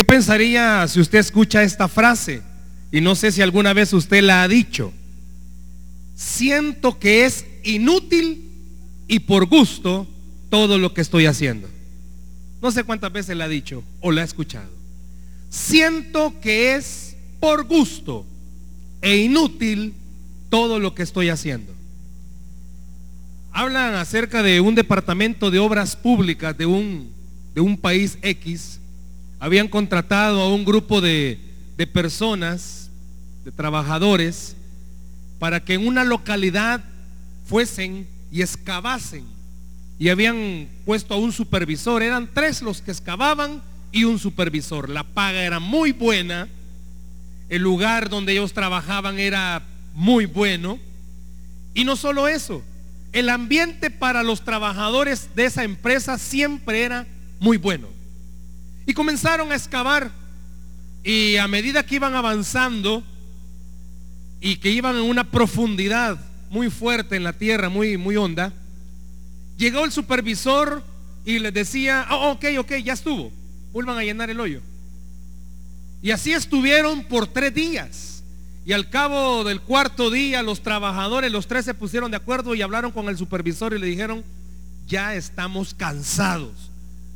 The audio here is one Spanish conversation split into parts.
¿Qué pensaría si usted escucha esta frase? Y no sé si alguna vez usted la ha dicho. Siento que es inútil y por gusto todo lo que estoy haciendo. No sé cuántas veces la ha dicho o la ha escuchado. Siento que es por gusto e inútil todo lo que estoy haciendo. Hablan acerca de un departamento de obras públicas de un, de un país X. Habían contratado a un grupo de, de personas, de trabajadores, para que en una localidad fuesen y excavasen. Y habían puesto a un supervisor. Eran tres los que excavaban y un supervisor. La paga era muy buena. El lugar donde ellos trabajaban era muy bueno. Y no solo eso, el ambiente para los trabajadores de esa empresa siempre era muy bueno. Y comenzaron a excavar. Y a medida que iban avanzando y que iban en una profundidad muy fuerte en la tierra, muy, muy honda, llegó el supervisor y les decía, oh, ok, ok, ya estuvo, vuelvan a llenar el hoyo. Y así estuvieron por tres días. Y al cabo del cuarto día, los trabajadores, los tres se pusieron de acuerdo y hablaron con el supervisor y le dijeron, ya estamos cansados.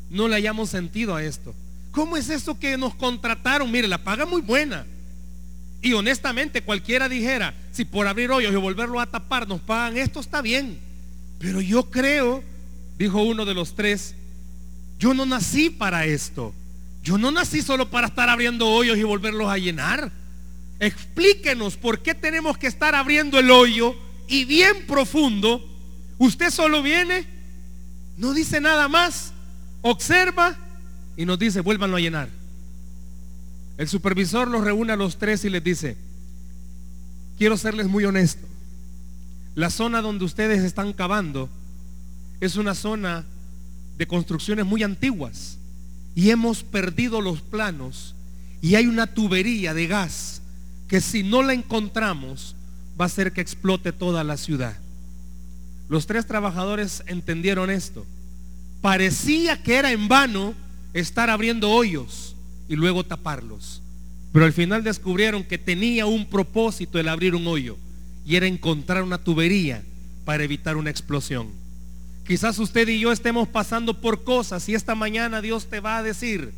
No le hayamos sentido a esto. ¿Cómo es eso que nos contrataron? Mire, la paga muy buena. Y honestamente cualquiera dijera, si por abrir hoyos y volverlo a tapar nos pagan esto, está bien. Pero yo creo, dijo uno de los tres, yo no nací para esto. Yo no nací solo para estar abriendo hoyos y volverlos a llenar. Explíquenos por qué tenemos que estar abriendo el hoyo y bien profundo. Usted solo viene, no dice nada más, observa y nos dice, vuélvanlo a llenar. El supervisor los reúne a los tres y les dice, quiero serles muy honesto. La zona donde ustedes están cavando es una zona de construcciones muy antiguas y hemos perdido los planos y hay una tubería de gas que si no la encontramos va a hacer que explote toda la ciudad. Los tres trabajadores entendieron esto. Parecía que era en vano estar abriendo hoyos y luego taparlos. Pero al final descubrieron que tenía un propósito el abrir un hoyo y era encontrar una tubería para evitar una explosión. Quizás usted y yo estemos pasando por cosas y esta mañana Dios te va a decir,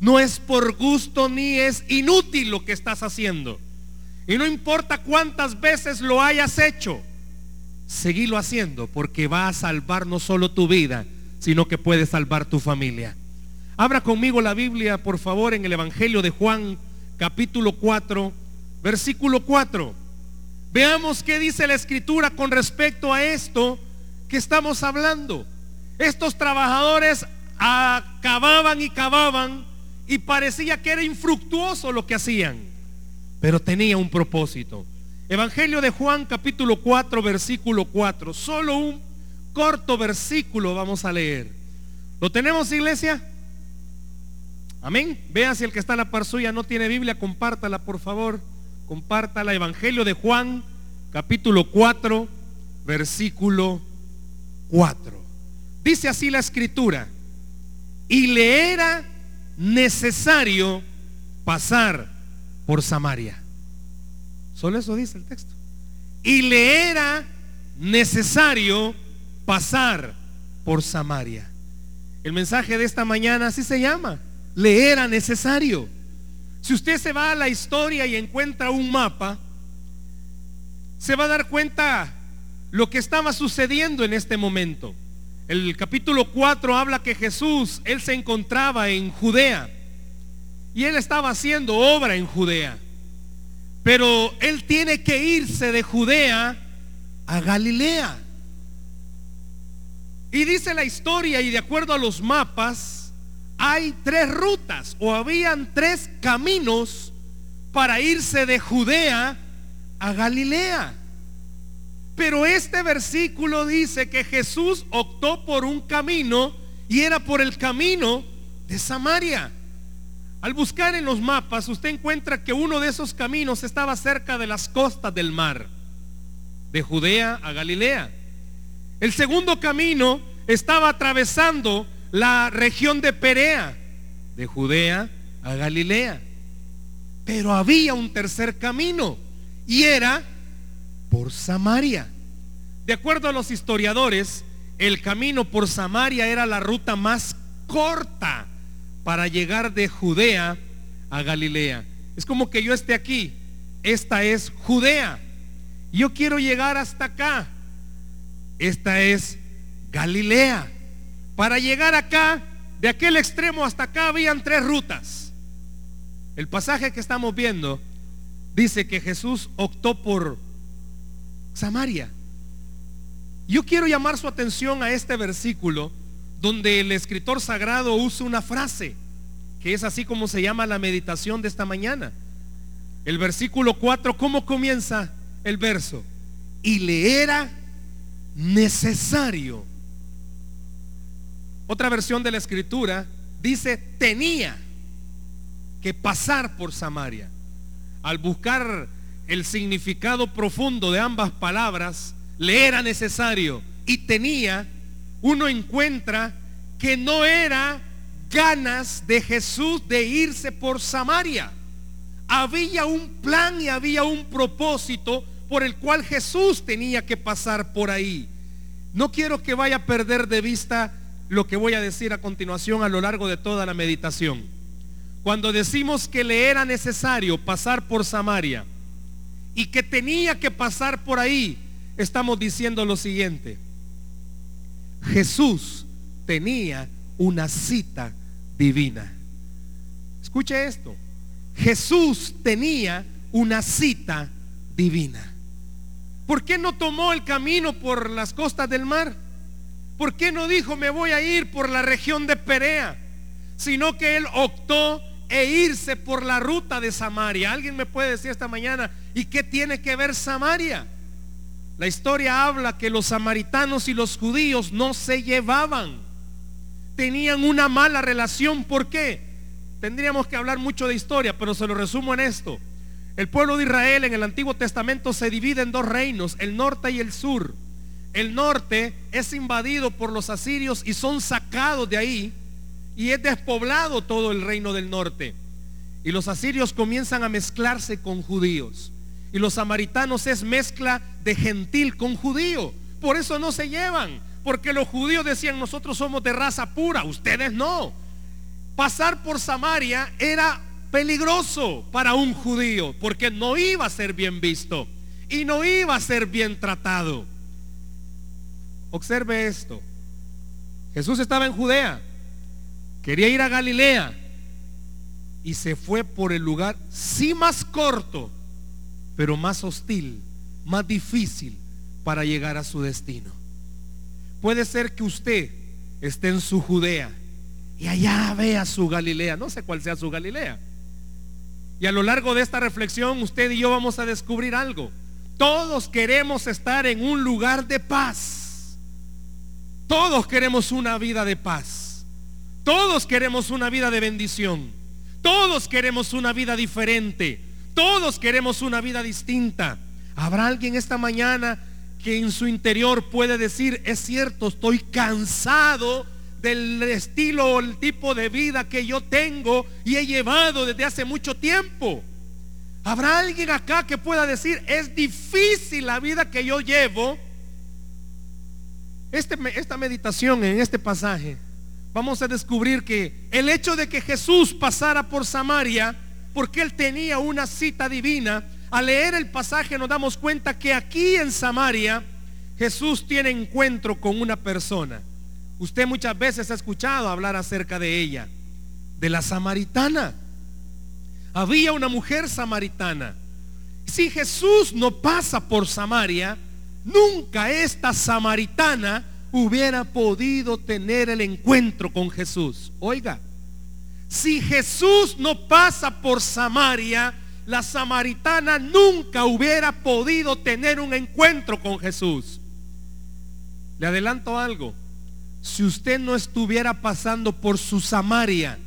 no es por gusto ni es inútil lo que estás haciendo. Y no importa cuántas veces lo hayas hecho, seguilo haciendo porque va a salvar no solo tu vida, sino que puede salvar tu familia. Abra conmigo la Biblia, por favor, en el Evangelio de Juan, capítulo 4, versículo 4. Veamos qué dice la escritura con respecto a esto que estamos hablando. Estos trabajadores acababan y cavaban y parecía que era infructuoso lo que hacían, pero tenía un propósito. Evangelio de Juan capítulo 4 versículo 4. Solo un corto versículo vamos a leer. ¿Lo tenemos iglesia? Amén. Vea si el que está en la par suya no tiene Biblia, compártala por favor. Compártala. Evangelio de Juan, capítulo 4, versículo 4. Dice así la escritura. Y le era necesario pasar por Samaria. Solo eso dice el texto. Y le era necesario pasar por Samaria. El mensaje de esta mañana así se llama le era necesario. Si usted se va a la historia y encuentra un mapa, se va a dar cuenta lo que estaba sucediendo en este momento. El capítulo 4 habla que Jesús, él se encontraba en Judea y él estaba haciendo obra en Judea. Pero él tiene que irse de Judea a Galilea. Y dice la historia y de acuerdo a los mapas, hay tres rutas o habían tres caminos para irse de Judea a Galilea. Pero este versículo dice que Jesús optó por un camino y era por el camino de Samaria. Al buscar en los mapas, usted encuentra que uno de esos caminos estaba cerca de las costas del mar, de Judea a Galilea. El segundo camino estaba atravesando la región de Perea, de Judea A Galilea. Pero había un tercer camino y era por Samaria. De acuerdo a los historiadores, el camino por Samaria era la ruta más corta para llegar de Judea a Galilea. Es como que yo esté aquí. Esta es Judea. Yo quiero llegar hasta acá. Esta es Galilea. Para llegar acá, de aquel extremo hasta acá, habían tres rutas. El pasaje que estamos viendo dice que Jesús optó por Samaria. Yo quiero llamar su atención a este versículo donde el escritor sagrado usa una frase que es así como se llama la meditación de esta mañana. El versículo 4, ¿cómo comienza el verso? Y le era necesario. Otra versión de la escritura dice tenía que pasar por Samaria. Al buscar el significado profundo de ambas palabras, le era necesario y tenía, uno encuentra que no era ganas de Jesús de irse por Samaria. Había un plan y había un propósito por el cual Jesús tenía que pasar por ahí. No quiero que vaya a perder de vista lo que voy a decir a continuación a lo largo de toda la meditación. Cuando decimos que le era necesario pasar por Samaria y que tenía que pasar por ahí, estamos diciendo lo siguiente. Jesús tenía una cita divina. Escuche esto. Jesús tenía una cita divina. ¿Por qué no tomó el camino por las costas del mar? ¿Por qué no dijo me voy a ir por la región de Perea? Sino que él optó e irse por la ruta de Samaria. ¿Alguien me puede decir esta mañana, ¿y qué tiene que ver Samaria? La historia habla que los samaritanos y los judíos no se llevaban. Tenían una mala relación. ¿Por qué? Tendríamos que hablar mucho de historia, pero se lo resumo en esto. El pueblo de Israel en el Antiguo Testamento se divide en dos reinos, el norte y el sur. El norte es invadido por los asirios y son sacados de ahí y es despoblado todo el reino del norte. Y los asirios comienzan a mezclarse con judíos. Y los samaritanos es mezcla de gentil con judío. Por eso no se llevan. Porque los judíos decían nosotros somos de raza pura, ustedes no. Pasar por Samaria era peligroso para un judío porque no iba a ser bien visto y no iba a ser bien tratado. Observe esto. Jesús estaba en Judea, quería ir a Galilea y se fue por el lugar, sí más corto, pero más hostil, más difícil para llegar a su destino. Puede ser que usted esté en su Judea y allá vea su Galilea, no sé cuál sea su Galilea y a lo largo de esta reflexión usted y yo vamos a descubrir algo. Todos queremos estar en un lugar de paz. Todos queremos una vida de paz. Todos queremos una vida de bendición. Todos queremos una vida diferente. Todos queremos una vida distinta. ¿Habrá alguien esta mañana que en su interior puede decir, es cierto, estoy cansado del estilo o el tipo de vida que yo tengo y he llevado desde hace mucho tiempo. ¿Habrá alguien acá que pueda decir, es difícil la vida que yo llevo? Este, esta meditación en este pasaje, vamos a descubrir que el hecho de que Jesús pasara por Samaria, porque él tenía una cita divina, al leer el pasaje nos damos cuenta que aquí en Samaria Jesús tiene encuentro con una persona. Usted muchas veces ha escuchado hablar acerca de ella, de la samaritana. Había una mujer samaritana. Si Jesús no pasa por Samaria, nunca esta samaritana hubiera podido tener el encuentro con Jesús. Oiga, si Jesús no pasa por Samaria, la samaritana nunca hubiera podido tener un encuentro con Jesús. Le adelanto algo si usted no estuviera pasando por su Samaria,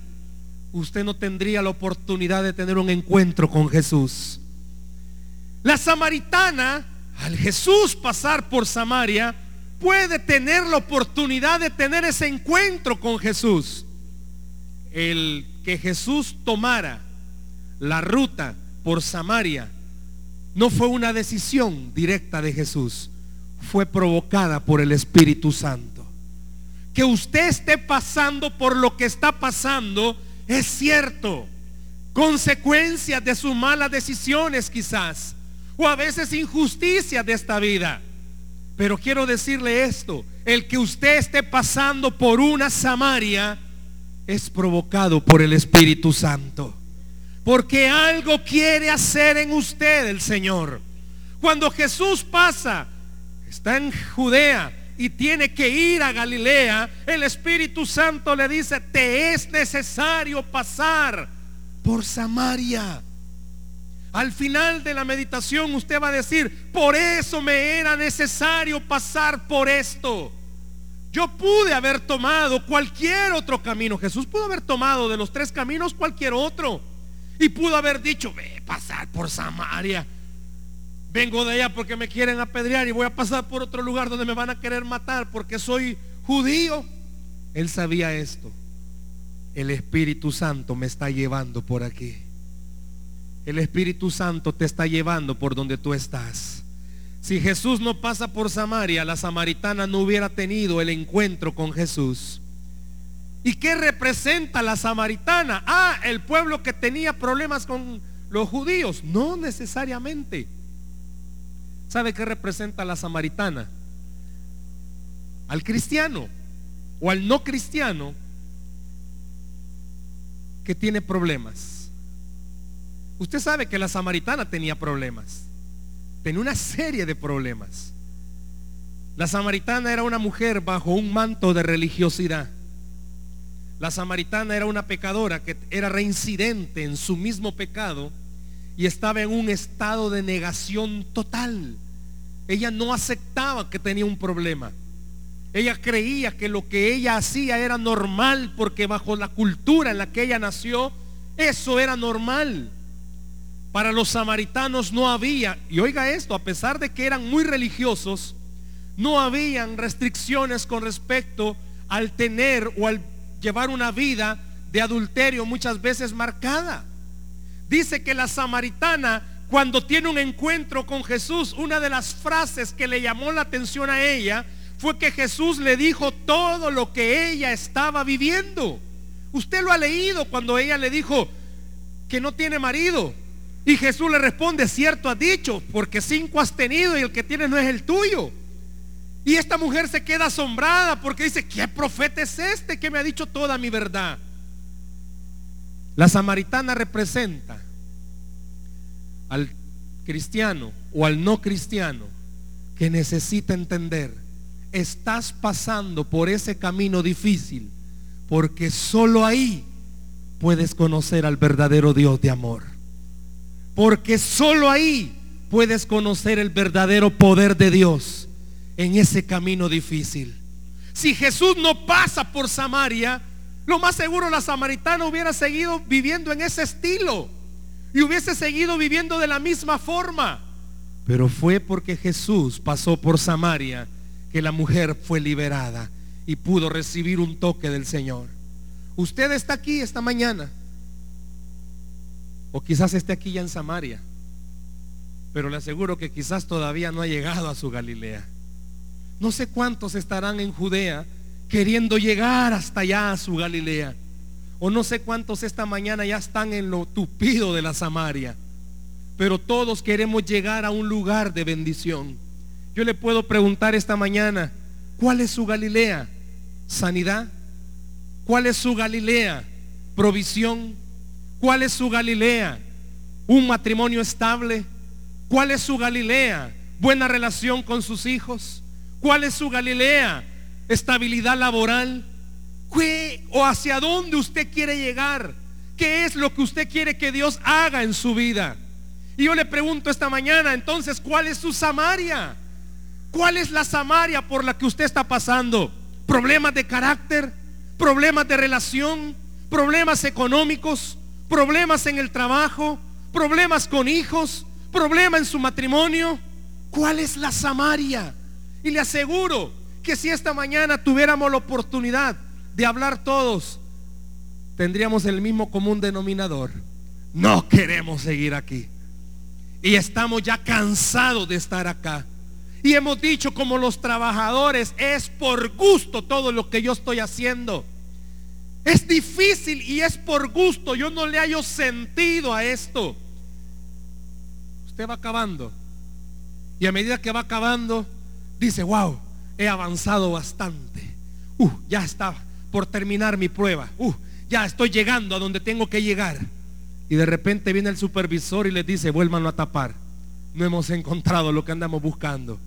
usted no tendría la oportunidad de tener un encuentro con Jesús. La samaritana, al Jesús pasar por Samaria, puede tener la oportunidad de tener ese encuentro con Jesús. El que Jesús tomara la ruta por Samaria no fue una decisión directa de Jesús, fue provocada por el Espíritu Santo. Que usted esté pasando por lo que está pasando es cierto. Consecuencias de sus malas decisiones quizás. O a veces injusticias de esta vida. Pero quiero decirle esto. El que usted esté pasando por una Samaria es provocado por el Espíritu Santo. Porque algo quiere hacer en usted el Señor. Cuando Jesús pasa, está en Judea y tiene que ir a Galilea, el Espíritu Santo le dice, te es necesario pasar por Samaria. Al final de la meditación usted va a decir, por eso me era necesario pasar por esto. Yo pude haber tomado cualquier otro camino. Jesús pudo haber tomado de los tres caminos cualquier otro. Y pudo haber dicho, ve, pasar por Samaria. Vengo de allá porque me quieren apedrear y voy a pasar por otro lugar donde me van a querer matar porque soy judío. Él sabía esto. El Espíritu Santo me está llevando por aquí. El Espíritu Santo te está llevando por donde tú estás. Si Jesús no pasa por Samaria, la samaritana no hubiera tenido el encuentro con Jesús. ¿Y qué representa la samaritana? Ah, el pueblo que tenía problemas con los judíos. No necesariamente. ¿Sabe qué representa la samaritana? Al cristiano o al no cristiano que tiene problemas. Usted sabe que la samaritana tenía problemas tenía una serie de problemas. La samaritana era una mujer bajo un manto de religiosidad. La samaritana era una pecadora que era reincidente en su mismo pecado y estaba en un estado de negación total. Ella no aceptaba que tenía un problema. Ella creía que lo que ella hacía era normal porque bajo la cultura en la que ella nació, eso era normal. Para los samaritanos no había, y oiga esto, a pesar de que eran muy religiosos, no habían restricciones con respecto al tener o al llevar una vida de adulterio muchas veces marcada. Dice que la samaritana, cuando tiene un encuentro con Jesús, una de las frases que le llamó la atención a ella fue que Jesús le dijo todo lo que ella estaba viviendo. Usted lo ha leído cuando ella le dijo que no tiene marido. Y Jesús le responde, cierto has dicho, porque cinco has tenido y el que tienes no es el tuyo. Y esta mujer se queda asombrada porque dice, ¿qué profeta es este que me ha dicho toda mi verdad? La samaritana representa al cristiano o al no cristiano que necesita entender, estás pasando por ese camino difícil porque solo ahí puedes conocer al verdadero Dios de amor. Porque solo ahí puedes conocer el verdadero poder de Dios en ese camino difícil. Si Jesús no pasa por Samaria, lo más seguro la samaritana hubiera seguido viviendo en ese estilo y hubiese seguido viviendo de la misma forma. Pero fue porque Jesús pasó por Samaria que la mujer fue liberada y pudo recibir un toque del Señor. Usted está aquí esta mañana o quizás esté aquí ya en Samaria. Pero le aseguro que quizás todavía no ha llegado a su Galilea. No sé cuántos estarán en Judea queriendo llegar hasta allá a su Galilea. O no sé cuántos esta mañana ya están en lo tupido de la Samaria. Pero todos queremos llegar a un lugar de bendición. Yo le puedo preguntar esta mañana, ¿cuál es su Galilea? ¿Sanidad? ¿Cuál es su Galilea? ¿Provisión? ¿Cuál es su Galilea? ¿Un matrimonio estable? ¿Cuál es su Galilea? ¿Buena relación con sus hijos? ¿Cuál es su Galilea? ¿Estabilidad laboral? ¿Qué, ¿O hacia dónde usted quiere llegar? ¿Qué es lo que usted quiere que Dios haga en su vida? Y yo le pregunto esta mañana, entonces, ¿cuál es su Samaria? ¿Cuál es la Samaria por la que usted está pasando? ¿Problemas de carácter? ¿Problemas de relación? ¿Problemas económicos? Problemas en el trabajo, problemas con hijos, problema en su matrimonio. ¿Cuál es la Samaria? Y le aseguro que si esta mañana tuviéramos la oportunidad de hablar todos tendríamos el mismo común denominador. No queremos seguir aquí. Y estamos ya cansados de estar acá. Y hemos dicho como los trabajadores, es por gusto todo lo que yo estoy haciendo. Es difícil y es por gusto. Yo no le hallo sentido a esto. Usted va acabando. Y a medida que va acabando, dice, wow, he avanzado bastante. Uh, ya está por terminar mi prueba. Uh, ya estoy llegando a donde tengo que llegar. Y de repente viene el supervisor y le dice, vuélvanlo a tapar. No hemos encontrado lo que andamos buscando.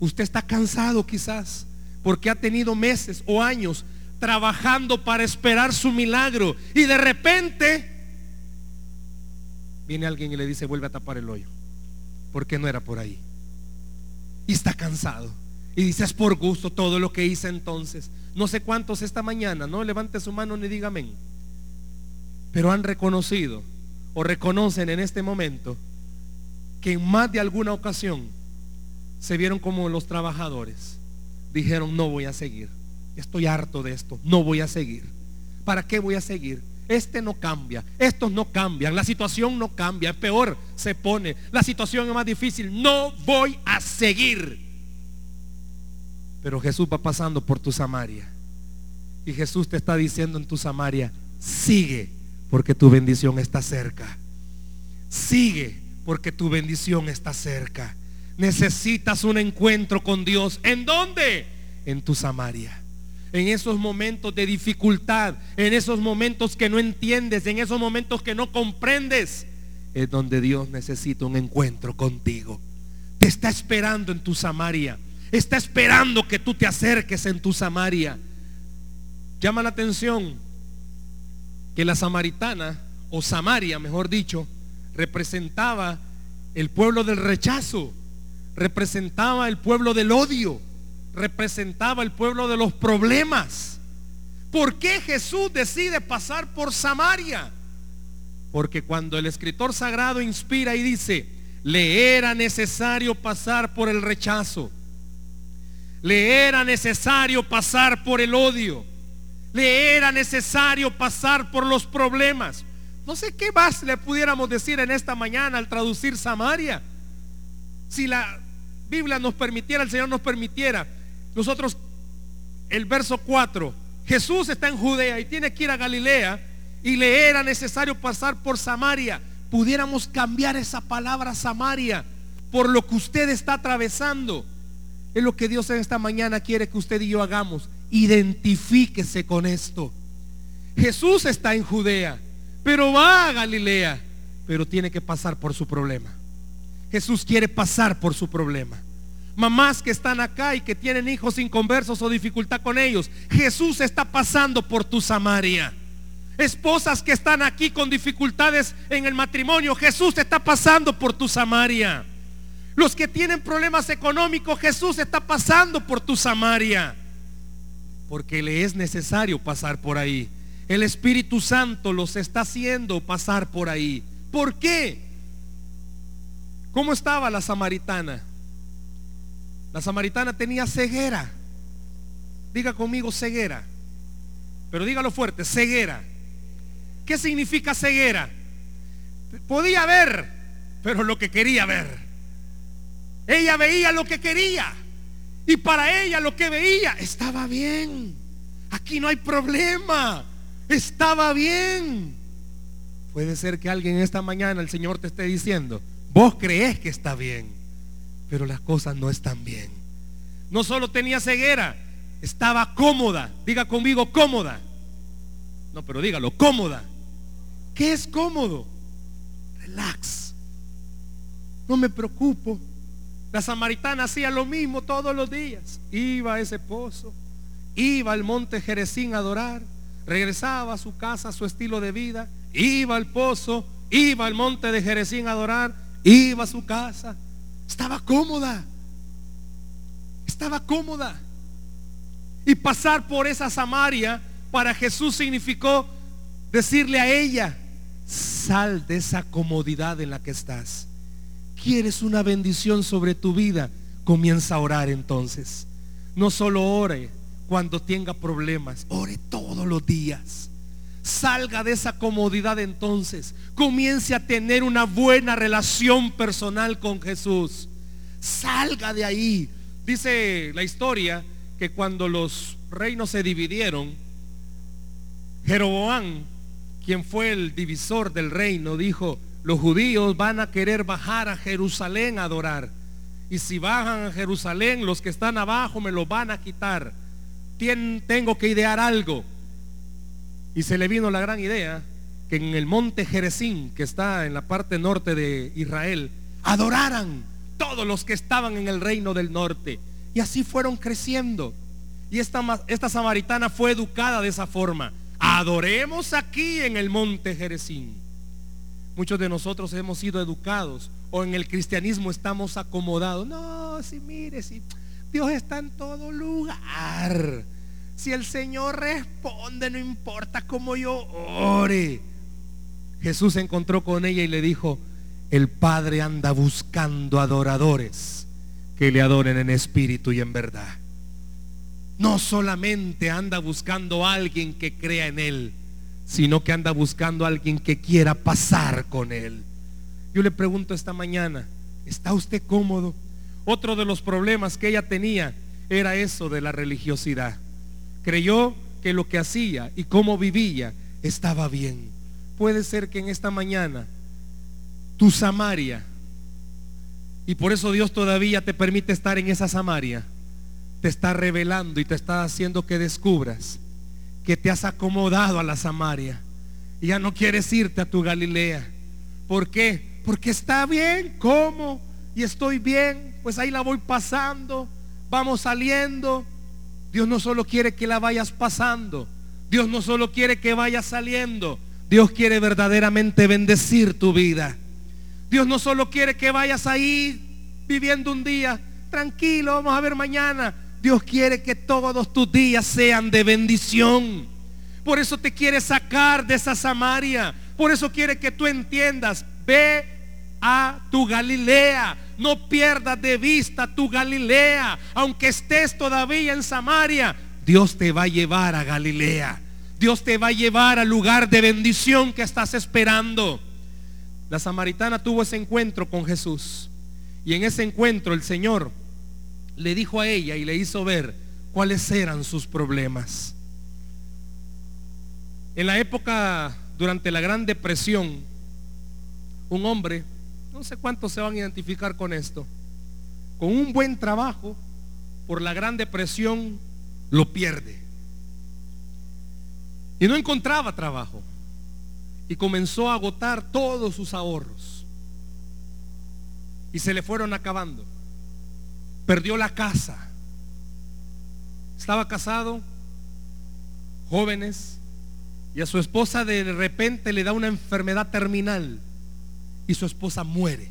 Usted está cansado quizás porque ha tenido meses o años trabajando para esperar su milagro. Y de repente viene alguien y le dice, vuelve a tapar el hoyo. Porque no era por ahí. Y está cansado. Y dice, es por gusto todo lo que hice entonces. No sé cuántos esta mañana, no levante su mano ni diga amén. Pero han reconocido o reconocen en este momento que en más de alguna ocasión se vieron como los trabajadores. Dijeron, no voy a seguir estoy harto de esto, no voy a seguir. ¿Para qué voy a seguir? Este no cambia, estos no cambian, la situación no cambia, es peor se pone, la situación es más difícil, no voy a seguir. Pero Jesús va pasando por tu Samaria y Jesús te está diciendo en tu Samaria, sigue porque tu bendición está cerca. Sigue porque tu bendición está cerca. Necesitas un encuentro con Dios. ¿En dónde? En tu Samaria en esos momentos de dificultad, en esos momentos que no entiendes, en esos momentos que no comprendes, es donde Dios necesita un encuentro contigo. Te está esperando en tu Samaria. Está esperando que tú te acerques en tu Samaria. Llama la atención que la samaritana, o Samaria mejor dicho, representaba el pueblo del rechazo, representaba el pueblo del odio representaba el pueblo de los problemas. ¿Por qué Jesús decide pasar por Samaria? Porque cuando el escritor sagrado inspira y dice, le era necesario pasar por el rechazo, le era necesario pasar por el odio, le era necesario pasar por los problemas. No sé qué más le pudiéramos decir en esta mañana al traducir Samaria. Si la Biblia nos permitiera, el Señor nos permitiera, nosotros, el verso 4, Jesús está en Judea y tiene que ir a Galilea y le era necesario pasar por Samaria. Pudiéramos cambiar esa palabra Samaria por lo que usted está atravesando. Es lo que Dios en esta mañana quiere que usted y yo hagamos. Identifíquese con esto. Jesús está en Judea, pero va a Galilea, pero tiene que pasar por su problema. Jesús quiere pasar por su problema mamás que están acá y que tienen hijos inconversos o dificultad con ellos. Jesús está pasando por tu Samaria. Esposas que están aquí con dificultades en el matrimonio, Jesús está pasando por tu Samaria. Los que tienen problemas económicos, Jesús está pasando por tu Samaria. Porque le es necesario pasar por ahí. El Espíritu Santo los está haciendo pasar por ahí. ¿Por qué? ¿Cómo estaba la samaritana? La samaritana tenía ceguera. Diga conmigo ceguera. Pero dígalo fuerte, ceguera. ¿Qué significa ceguera? Podía ver, pero lo que quería ver. Ella veía lo que quería. Y para ella lo que veía estaba bien. Aquí no hay problema. Estaba bien. Puede ser que alguien esta mañana el Señor te esté diciendo, vos crees que está bien pero las cosas no están bien. No solo tenía ceguera, estaba cómoda. Diga conmigo, cómoda. No, pero dígalo, cómoda. ¿Qué es cómodo? Relax. No me preocupo. La samaritana hacía lo mismo todos los días. Iba a ese pozo, iba al monte Jerezín a adorar, regresaba a su casa, a su estilo de vida, iba al pozo, iba al monte de Jerezín a adorar, iba a su casa, estaba cómoda. Estaba cómoda. Y pasar por esa Samaria para Jesús significó decirle a ella, sal de esa comodidad en la que estás. ¿Quieres una bendición sobre tu vida? Comienza a orar entonces. No solo ore cuando tenga problemas, ore todos los días. Salga de esa comodidad entonces. Comience a tener una buena relación personal con Jesús. Salga de ahí. Dice la historia que cuando los reinos se dividieron, Jeroboam, quien fue el divisor del reino, dijo, los judíos van a querer bajar a Jerusalén a adorar. Y si bajan a Jerusalén, los que están abajo me lo van a quitar. tengo que idear algo. Y se le vino la gran idea que en el monte Jerezín, que está en la parte norte de Israel, adoraran todos los que estaban en el reino del norte. Y así fueron creciendo. Y esta, esta samaritana fue educada de esa forma. Adoremos aquí en el monte Jerezín. Muchos de nosotros hemos sido educados o en el cristianismo estamos acomodados. No, si mire, si Dios está en todo lugar. Si el Señor responde, no importa cómo yo ore. Jesús se encontró con ella y le dijo, el Padre anda buscando adoradores que le adoren en espíritu y en verdad. No solamente anda buscando a alguien que crea en Él, sino que anda buscando a alguien que quiera pasar con Él. Yo le pregunto esta mañana, ¿está usted cómodo? Otro de los problemas que ella tenía era eso de la religiosidad. Creyó que lo que hacía y cómo vivía estaba bien. Puede ser que en esta mañana tu Samaria, y por eso Dios todavía te permite estar en esa Samaria, te está revelando y te está haciendo que descubras que te has acomodado a la Samaria y ya no quieres irte a tu Galilea. ¿Por qué? Porque está bien, ¿cómo? Y estoy bien, pues ahí la voy pasando, vamos saliendo. Dios no solo quiere que la vayas pasando, Dios no solo quiere que vayas saliendo, Dios quiere verdaderamente bendecir tu vida. Dios no solo quiere que vayas ahí viviendo un día, tranquilo, vamos a ver mañana. Dios quiere que todos tus días sean de bendición. Por eso te quiere sacar de esa Samaria. Por eso quiere que tú entiendas, ve a tu Galilea. No pierdas de vista tu Galilea. Aunque estés todavía en Samaria, Dios te va a llevar a Galilea. Dios te va a llevar al lugar de bendición que estás esperando. La samaritana tuvo ese encuentro con Jesús. Y en ese encuentro el Señor le dijo a ella y le hizo ver cuáles eran sus problemas. En la época, durante la Gran Depresión, un hombre, no sé cuántos se van a identificar con esto, con un buen trabajo, por la Gran Depresión, lo pierde. Y no encontraba trabajo. Y comenzó a agotar todos sus ahorros. Y se le fueron acabando perdió la casa. Estaba casado, jóvenes, y a su esposa de repente le da una enfermedad terminal y su esposa muere.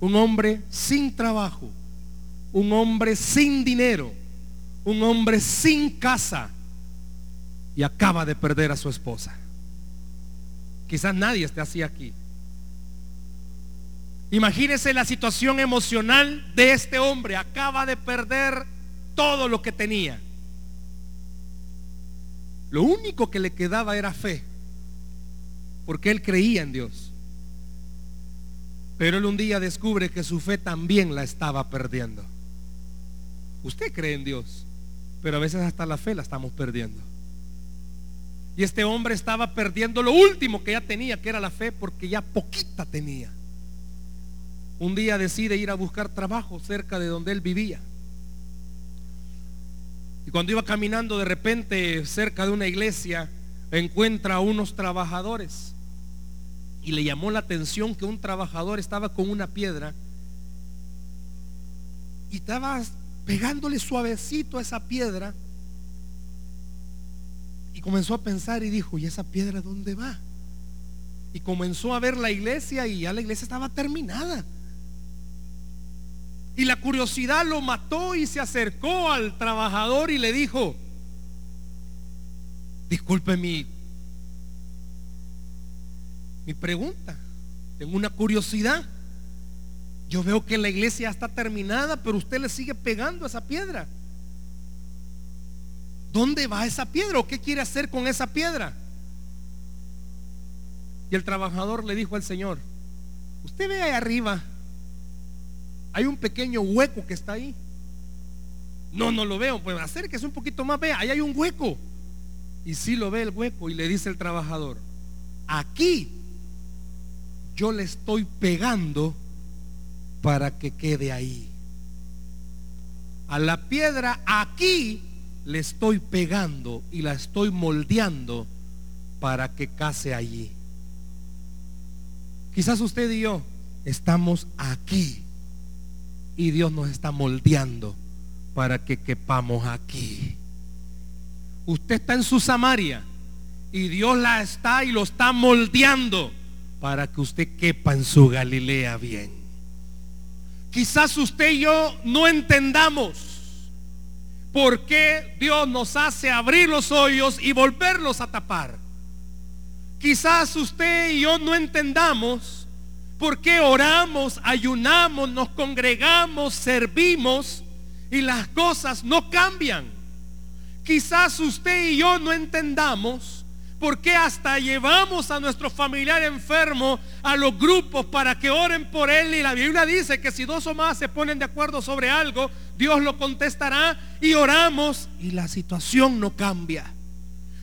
Un hombre sin trabajo, un hombre sin dinero, un hombre sin casa y acaba de perder a su esposa. Quizás nadie esté así aquí. Imagínese la situación emocional de este hombre. Acaba de perder todo lo que tenía. Lo único que le quedaba era fe. Porque él creía en Dios. Pero él un día descubre que su fe también la estaba perdiendo. Usted cree en Dios. Pero a veces hasta la fe la estamos perdiendo. Y este hombre estaba perdiendo lo último que ya tenía, que era la fe, porque ya poquita tenía un día decide ir a buscar trabajo cerca de donde él vivía. Y cuando iba caminando de repente cerca de una iglesia, encuentra a unos trabajadores. Y le llamó la atención que un trabajador estaba con una piedra y estaba pegándole suavecito a esa piedra. Y comenzó a pensar y dijo, ¿y esa piedra dónde va? Y comenzó a ver la iglesia y ya la iglesia estaba terminada. Y la curiosidad lo mató y se acercó al trabajador y le dijo, disculpe mi, mi pregunta, tengo una curiosidad. Yo veo que la iglesia está terminada, pero usted le sigue pegando a esa piedra. ¿Dónde va esa piedra o qué quiere hacer con esa piedra? Y el trabajador le dijo al Señor, usted ve ahí arriba, hay un pequeño hueco que está ahí. No, no lo veo, pues acérquese un poquito más, vea, ahí hay un hueco. Y sí lo ve el hueco y le dice el trabajador, aquí yo le estoy pegando para que quede ahí. A la piedra aquí le estoy pegando y la estoy moldeando para que case allí. Quizás usted y yo estamos aquí y Dios nos está moldeando para que quepamos aquí. Usted está en su Samaria y Dios la está y lo está moldeando para que usted quepa en su Galilea bien. Quizás usted y yo no entendamos por qué Dios nos hace abrir los hoyos y volverlos a tapar. Quizás usted y yo no entendamos por qué oramos, ayunamos, nos congregamos, servimos y las cosas no cambian. Quizás usted y yo no entendamos por qué hasta llevamos a nuestro familiar enfermo a los grupos para que oren por él. Y la Biblia dice que si dos o más se ponen de acuerdo sobre algo, Dios lo contestará y oramos y la situación no cambia.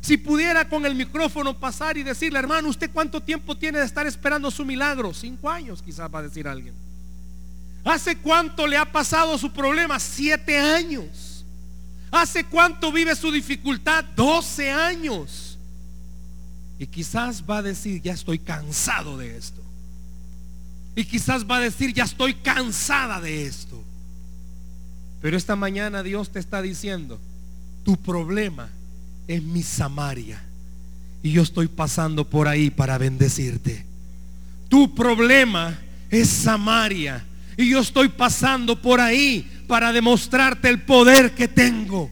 Si pudiera con el micrófono pasar y decirle, hermano, ¿usted cuánto tiempo tiene de estar esperando su milagro? Cinco años quizás va a decir alguien. ¿Hace cuánto le ha pasado su problema? Siete años. ¿Hace cuánto vive su dificultad? Doce años. Y quizás va a decir, ya estoy cansado de esto. Y quizás va a decir, ya estoy cansada de esto. Pero esta mañana Dios te está diciendo, tu problema es mi Samaria. Y yo estoy pasando por ahí para bendecirte. Tu problema es Samaria. Y yo estoy pasando por ahí para demostrarte el poder que tengo.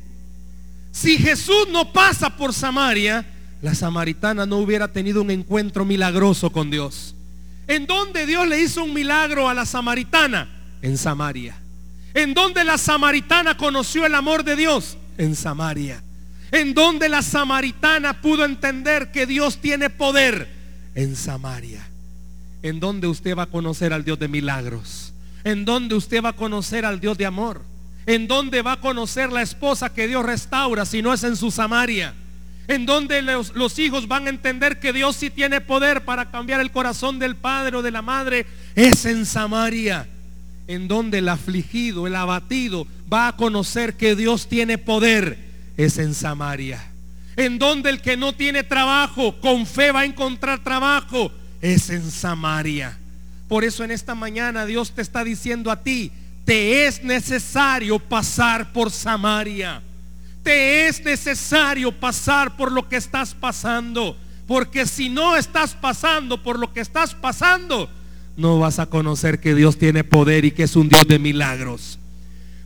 Si Jesús no pasa por Samaria, la samaritana no hubiera tenido un encuentro milagroso con Dios. ¿En dónde Dios le hizo un milagro a la samaritana? En Samaria. ¿En dónde la samaritana conoció el amor de Dios? En Samaria en donde la samaritana pudo entender que Dios tiene poder en Samaria. En donde usted va a conocer al Dios de milagros. En donde usted va a conocer al Dios de amor. En donde va a conocer la esposa que Dios restaura si no es en su Samaria. En donde los, hijos van a entender que Dios sí tiene poder para cambiar el corazón del padre o de la madre. Es en Samaria. En donde el afligido, el abatido va a conocer que Dios tiene poder es en Samaria. En donde el que no tiene trabajo, con fe va a encontrar trabajo, es en Samaria. Por eso en esta mañana Dios te está diciendo a ti, te es necesario pasar por Samaria. Te es necesario pasar por lo que estás pasando. Porque si no estás pasando por lo que estás pasando, no vas a conocer que Dios tiene poder y que es un Dios de milagros.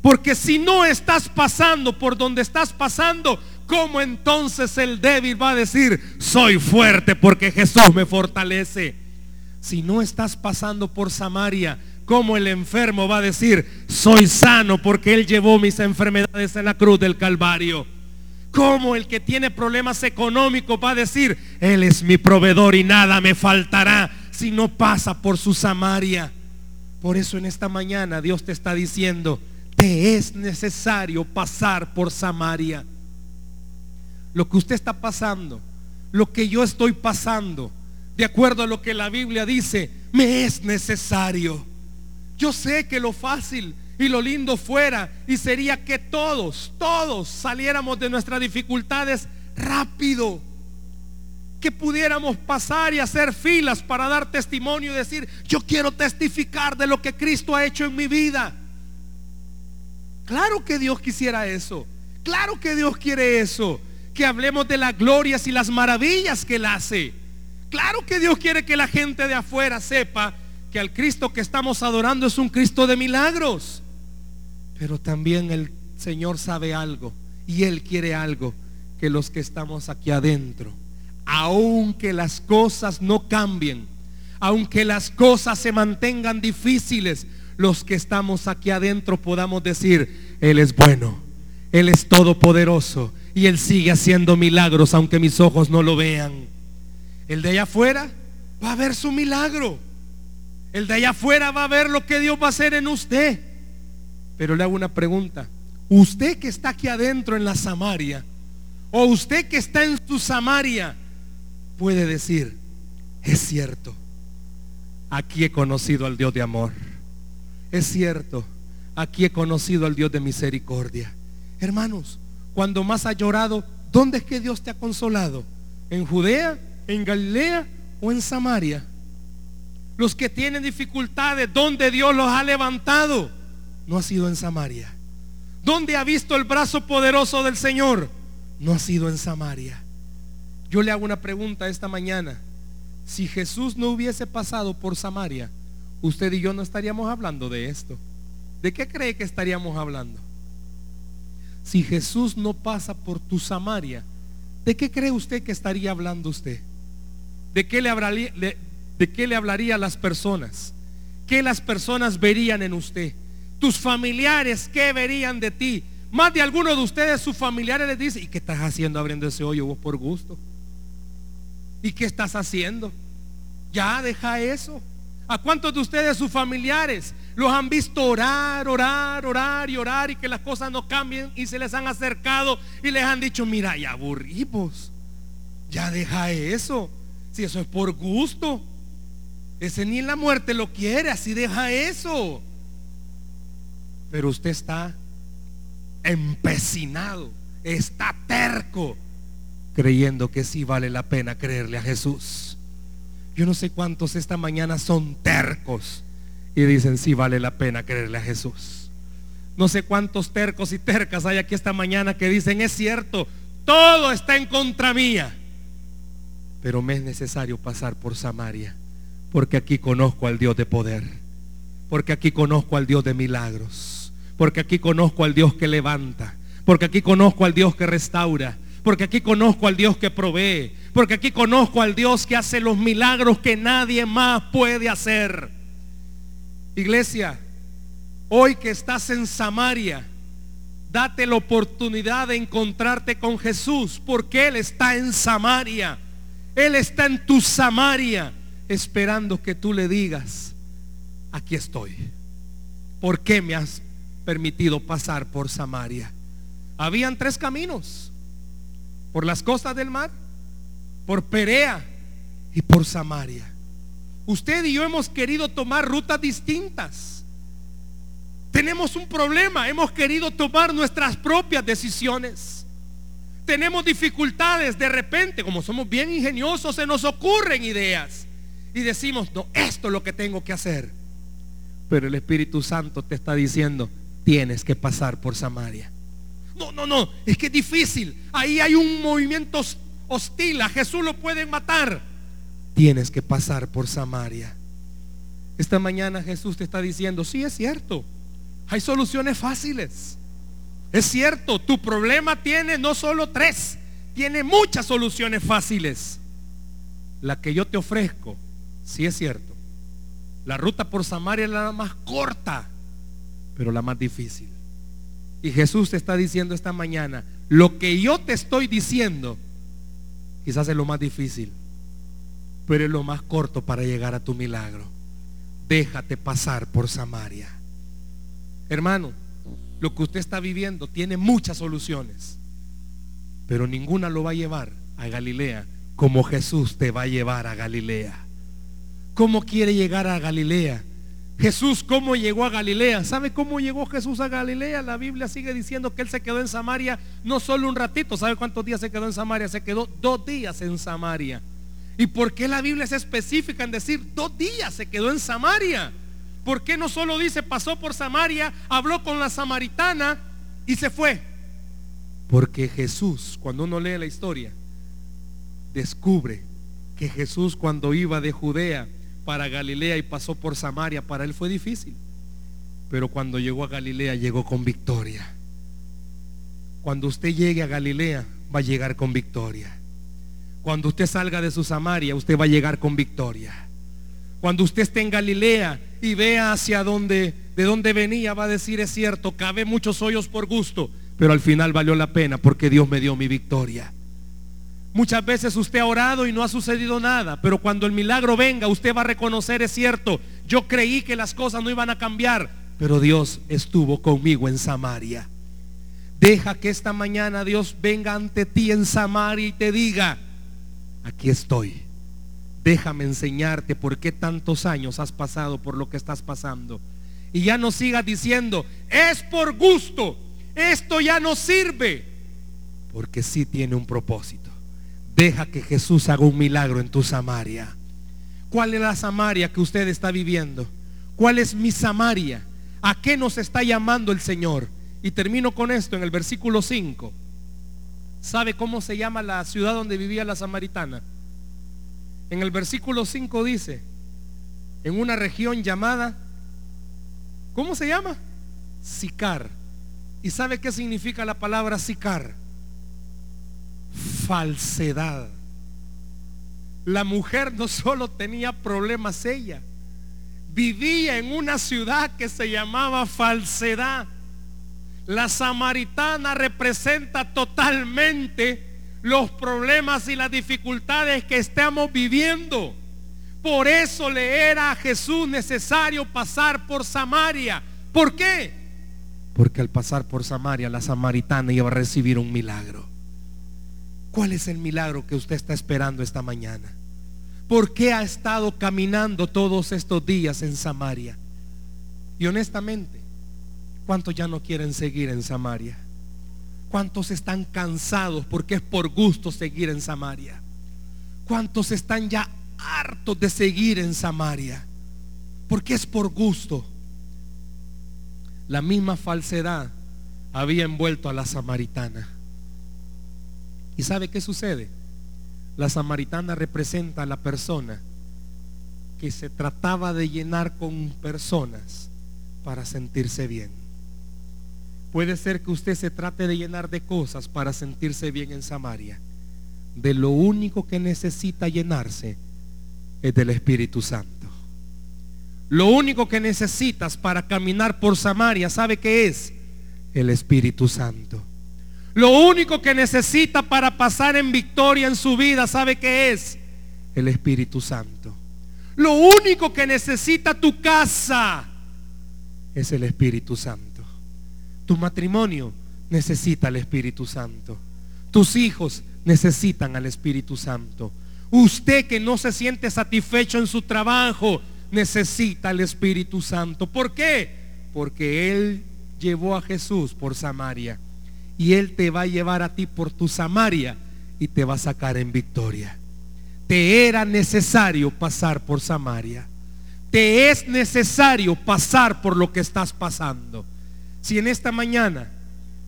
Porque si no estás pasando por donde estás pasando, ¿cómo entonces el débil va a decir, soy fuerte porque Jesús me fortalece? Si no estás pasando por Samaria, ¿cómo el enfermo va a decir, soy sano porque Él llevó mis enfermedades en la cruz del Calvario? ¿Cómo el que tiene problemas económicos va a decir, Él es mi proveedor y nada me faltará si no pasa por su Samaria? Por eso en esta mañana Dios te está diciendo, te es necesario pasar por Samaria. Lo que usted está pasando, lo que yo estoy pasando, de acuerdo a lo que la Biblia dice, me es necesario. Yo sé que lo fácil y lo lindo fuera y sería que todos, todos saliéramos de nuestras dificultades rápido. Que pudiéramos pasar y hacer filas para dar testimonio y decir, yo quiero testificar de lo que Cristo ha hecho en mi vida. Claro que Dios quisiera eso. Claro que Dios quiere eso. Que hablemos de las glorias y las maravillas que Él hace. Claro que Dios quiere que la gente de afuera sepa al Cristo que estamos adorando es un Cristo de milagros. Pero también el Señor sabe algo y Él quiere algo que los que estamos aquí adentro, aunque las cosas no cambien, aunque las cosas se mantengan difíciles, los que estamos aquí adentro podamos decir, Él es bueno, Él es todopoderoso y Él sigue haciendo milagros aunque mis ojos no lo vean. El de allá afuera va a ver su milagro. El de allá afuera va a ver lo que Dios va a hacer en usted. Pero le hago una pregunta. Usted que está aquí adentro en la Samaria, o usted que está en su Samaria, puede decir, es cierto, aquí he conocido al Dios de amor. Es cierto, aquí he conocido al Dios de misericordia. Hermanos, cuando más ha llorado, ¿dónde es que Dios te ha consolado? ¿En Judea, en Galilea o en Samaria? Los que tienen dificultades, ¿dónde Dios los ha levantado? No ha sido en Samaria. ¿Dónde ha visto el brazo poderoso del Señor? No ha sido en Samaria. Yo le hago una pregunta esta mañana. Si Jesús no hubiese pasado por Samaria, usted y yo no estaríamos hablando de esto. ¿De qué cree que estaríamos hablando? Si Jesús no pasa por tu Samaria, ¿de qué cree usted que estaría hablando usted? ¿De qué le hablaría, de qué le hablaría a las personas? ¿Qué las personas verían en usted? Tus familiares, ¿qué verían de ti? Más de algunos de ustedes, sus familiares les dicen, ¿y qué estás haciendo abriendo ese hoyo vos por gusto? ¿Y qué estás haciendo? Ya deja eso. ¿A cuántos de ustedes, sus familiares, los han visto orar, orar, orar y orar y que las cosas no cambien y se les han acercado y les han dicho, mira, ya aburrimos, ya deja eso, si eso es por gusto, ese ni la muerte lo quiere, así deja eso. Pero usted está empecinado, está terco, creyendo que sí vale la pena creerle a Jesús. Yo no sé cuántos esta mañana son tercos y dicen sí vale la pena creerle a Jesús. No sé cuántos tercos y tercas hay aquí esta mañana que dicen es cierto, todo está en contra mía. Pero me es necesario pasar por Samaria, porque aquí conozco al Dios de poder, porque aquí conozco al Dios de milagros porque aquí conozco al Dios que levanta, porque aquí conozco al Dios que restaura, porque aquí conozco al Dios que provee, porque aquí conozco al Dios que hace los milagros que nadie más puede hacer. Iglesia, hoy que estás en Samaria, date la oportunidad de encontrarte con Jesús, porque Él está en Samaria. Él está en tu Samaria, esperando que tú le digas, aquí estoy. ¿Por qué me has permitido pasar por Samaria. Habían tres caminos. Por las costas del mar, por Perea y por Samaria. Usted y yo hemos querido tomar rutas distintas. Tenemos un problema. Hemos querido tomar nuestras propias decisiones. Tenemos dificultades. De repente, como somos bien ingeniosos, se nos ocurren ideas. Y decimos, no, esto es lo que tengo que hacer. Pero el Espíritu Santo te está diciendo, tienes que pasar por Samaria. No, no, no, es que es difícil. Ahí hay un movimiento hostil, a Jesús lo pueden matar. Tienes que pasar por Samaria. Esta mañana Jesús te está diciendo, sí es cierto, hay soluciones fáciles. Es cierto, tu problema tiene no solo tres, tiene muchas soluciones fáciles. La que yo te ofrezco, sí es cierto. La ruta por Samaria es la más corta pero la más difícil. Y Jesús te está diciendo esta mañana, lo que yo te estoy diciendo, quizás es lo más difícil, pero es lo más corto para llegar a tu milagro. Déjate pasar por Samaria. Hermano, lo que usted está viviendo tiene muchas soluciones, pero ninguna lo va a llevar a Galilea como Jesús te va a llevar a Galilea. ¿Cómo quiere llegar a Galilea? Jesús, ¿cómo llegó a Galilea? ¿Sabe cómo llegó Jesús a Galilea? La Biblia sigue diciendo que él se quedó en Samaria no solo un ratito. ¿Sabe cuántos días se quedó en Samaria? Se quedó dos días en Samaria. ¿Y por qué la Biblia es específica en decir dos días se quedó en Samaria? ¿Por qué no solo dice pasó por Samaria, habló con la samaritana y se fue? Porque Jesús, cuando uno lee la historia, descubre que Jesús cuando iba de Judea para Galilea y pasó por Samaria, para él fue difícil. Pero cuando llegó a Galilea llegó con victoria. Cuando usted llegue a Galilea va a llegar con victoria. Cuando usted salga de su Samaria, usted va a llegar con victoria. Cuando usted esté en Galilea y vea hacia donde, de dónde venía, va a decir, es cierto, cabe muchos hoyos por gusto, pero al final valió la pena porque Dios me dio mi victoria. Muchas veces usted ha orado y no ha sucedido nada, pero cuando el milagro venga, usted va a reconocer, es cierto, yo creí que las cosas no iban a cambiar, pero Dios estuvo conmigo en Samaria. Deja que esta mañana Dios venga ante ti en Samaria y te diga, aquí estoy. Déjame enseñarte por qué tantos años has pasado por lo que estás pasando. Y ya no sigas diciendo, es por gusto, esto ya no sirve, porque sí tiene un propósito. Deja que Jesús haga un milagro en tu Samaria. ¿Cuál es la Samaria que usted está viviendo? ¿Cuál es mi Samaria? ¿A qué nos está llamando el Señor? Y termino con esto en el versículo 5. ¿Sabe cómo se llama la ciudad donde vivía la samaritana? En el versículo 5 dice, en una región llamada, ¿cómo se llama? Sicar. ¿Y sabe qué significa la palabra sicar? Falsedad. La mujer no solo tenía problemas ella, vivía en una ciudad que se llamaba falsedad. La samaritana representa totalmente los problemas y las dificultades que estamos viviendo. Por eso le era a Jesús necesario pasar por Samaria. ¿Por qué? Porque al pasar por Samaria la samaritana iba a recibir un milagro. ¿Cuál es el milagro que usted está esperando esta mañana? ¿Por qué ha estado caminando todos estos días en Samaria? Y honestamente, ¿cuántos ya no quieren seguir en Samaria? ¿Cuántos están cansados porque es por gusto seguir en Samaria? ¿Cuántos están ya hartos de seguir en Samaria? Porque es por gusto. La misma falsedad había envuelto a la samaritana. ¿Y sabe qué sucede? La samaritana representa a la persona que se trataba de llenar con personas para sentirse bien. Puede ser que usted se trate de llenar de cosas para sentirse bien en Samaria. De lo único que necesita llenarse es del Espíritu Santo. Lo único que necesitas para caminar por Samaria, ¿sabe qué es? El Espíritu Santo. Lo único que necesita para pasar en victoria en su vida, ¿sabe qué es? El Espíritu Santo. Lo único que necesita tu casa es el Espíritu Santo. Tu matrimonio necesita al Espíritu Santo. Tus hijos necesitan al Espíritu Santo. Usted que no se siente satisfecho en su trabajo necesita al Espíritu Santo. ¿Por qué? Porque Él llevó a Jesús por Samaria. Y Él te va a llevar a ti por tu Samaria y te va a sacar en victoria. Te era necesario pasar por Samaria. Te es necesario pasar por lo que estás pasando. Si en esta mañana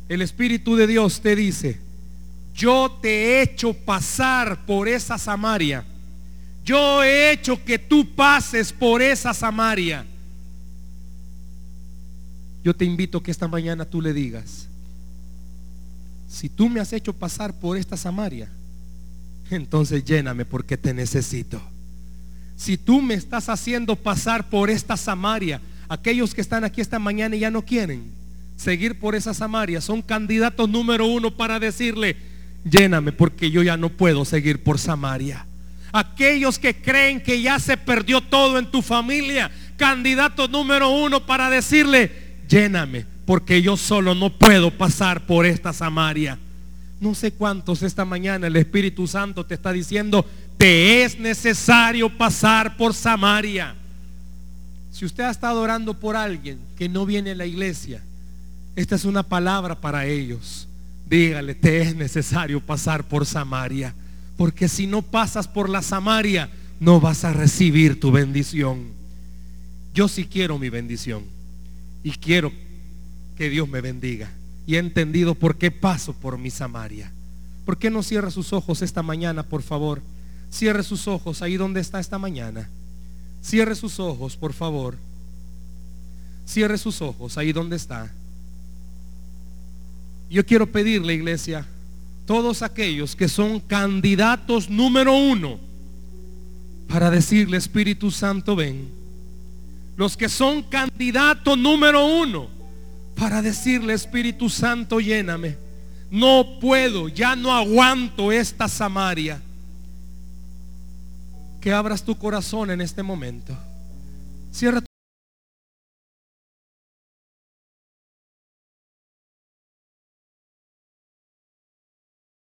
el Espíritu de Dios te dice, yo te he hecho pasar por esa Samaria, yo he hecho que tú pases por esa Samaria, yo te invito que esta mañana tú le digas, si tú me has hecho pasar por esta Samaria, entonces lléname porque te necesito. Si tú me estás haciendo pasar por esta Samaria, aquellos que están aquí esta mañana y ya no quieren, seguir por esa Samaria son candidatos número uno para decirle, lléname porque yo ya no puedo seguir por Samaria. Aquellos que creen que ya se perdió todo en tu familia, candidato número uno para decirle, lléname porque yo solo no puedo pasar por esta Samaria. No sé cuántos esta mañana el Espíritu Santo te está diciendo, te es necesario pasar por Samaria. Si usted ha estado orando por alguien que no viene a la iglesia, esta es una palabra para ellos. Dígale, te es necesario pasar por Samaria. Porque si no pasas por la Samaria, no vas a recibir tu bendición. Yo sí quiero mi bendición. Y quiero que Dios me bendiga. Y he entendido por qué paso por mi Samaria. ¿Por qué no cierra sus ojos esta mañana, por favor? Cierre sus ojos ahí donde está esta mañana. Cierre sus ojos, por favor. Cierre sus ojos ahí donde está. Yo quiero pedirle, iglesia, todos aquellos que son candidatos número uno para decirle, Espíritu Santo, ven. Los que son candidatos número uno para decirle, Espíritu Santo, lléname. no puedo, ya no aguanto esta Samaria, que abras tu corazón en este momento. Cierra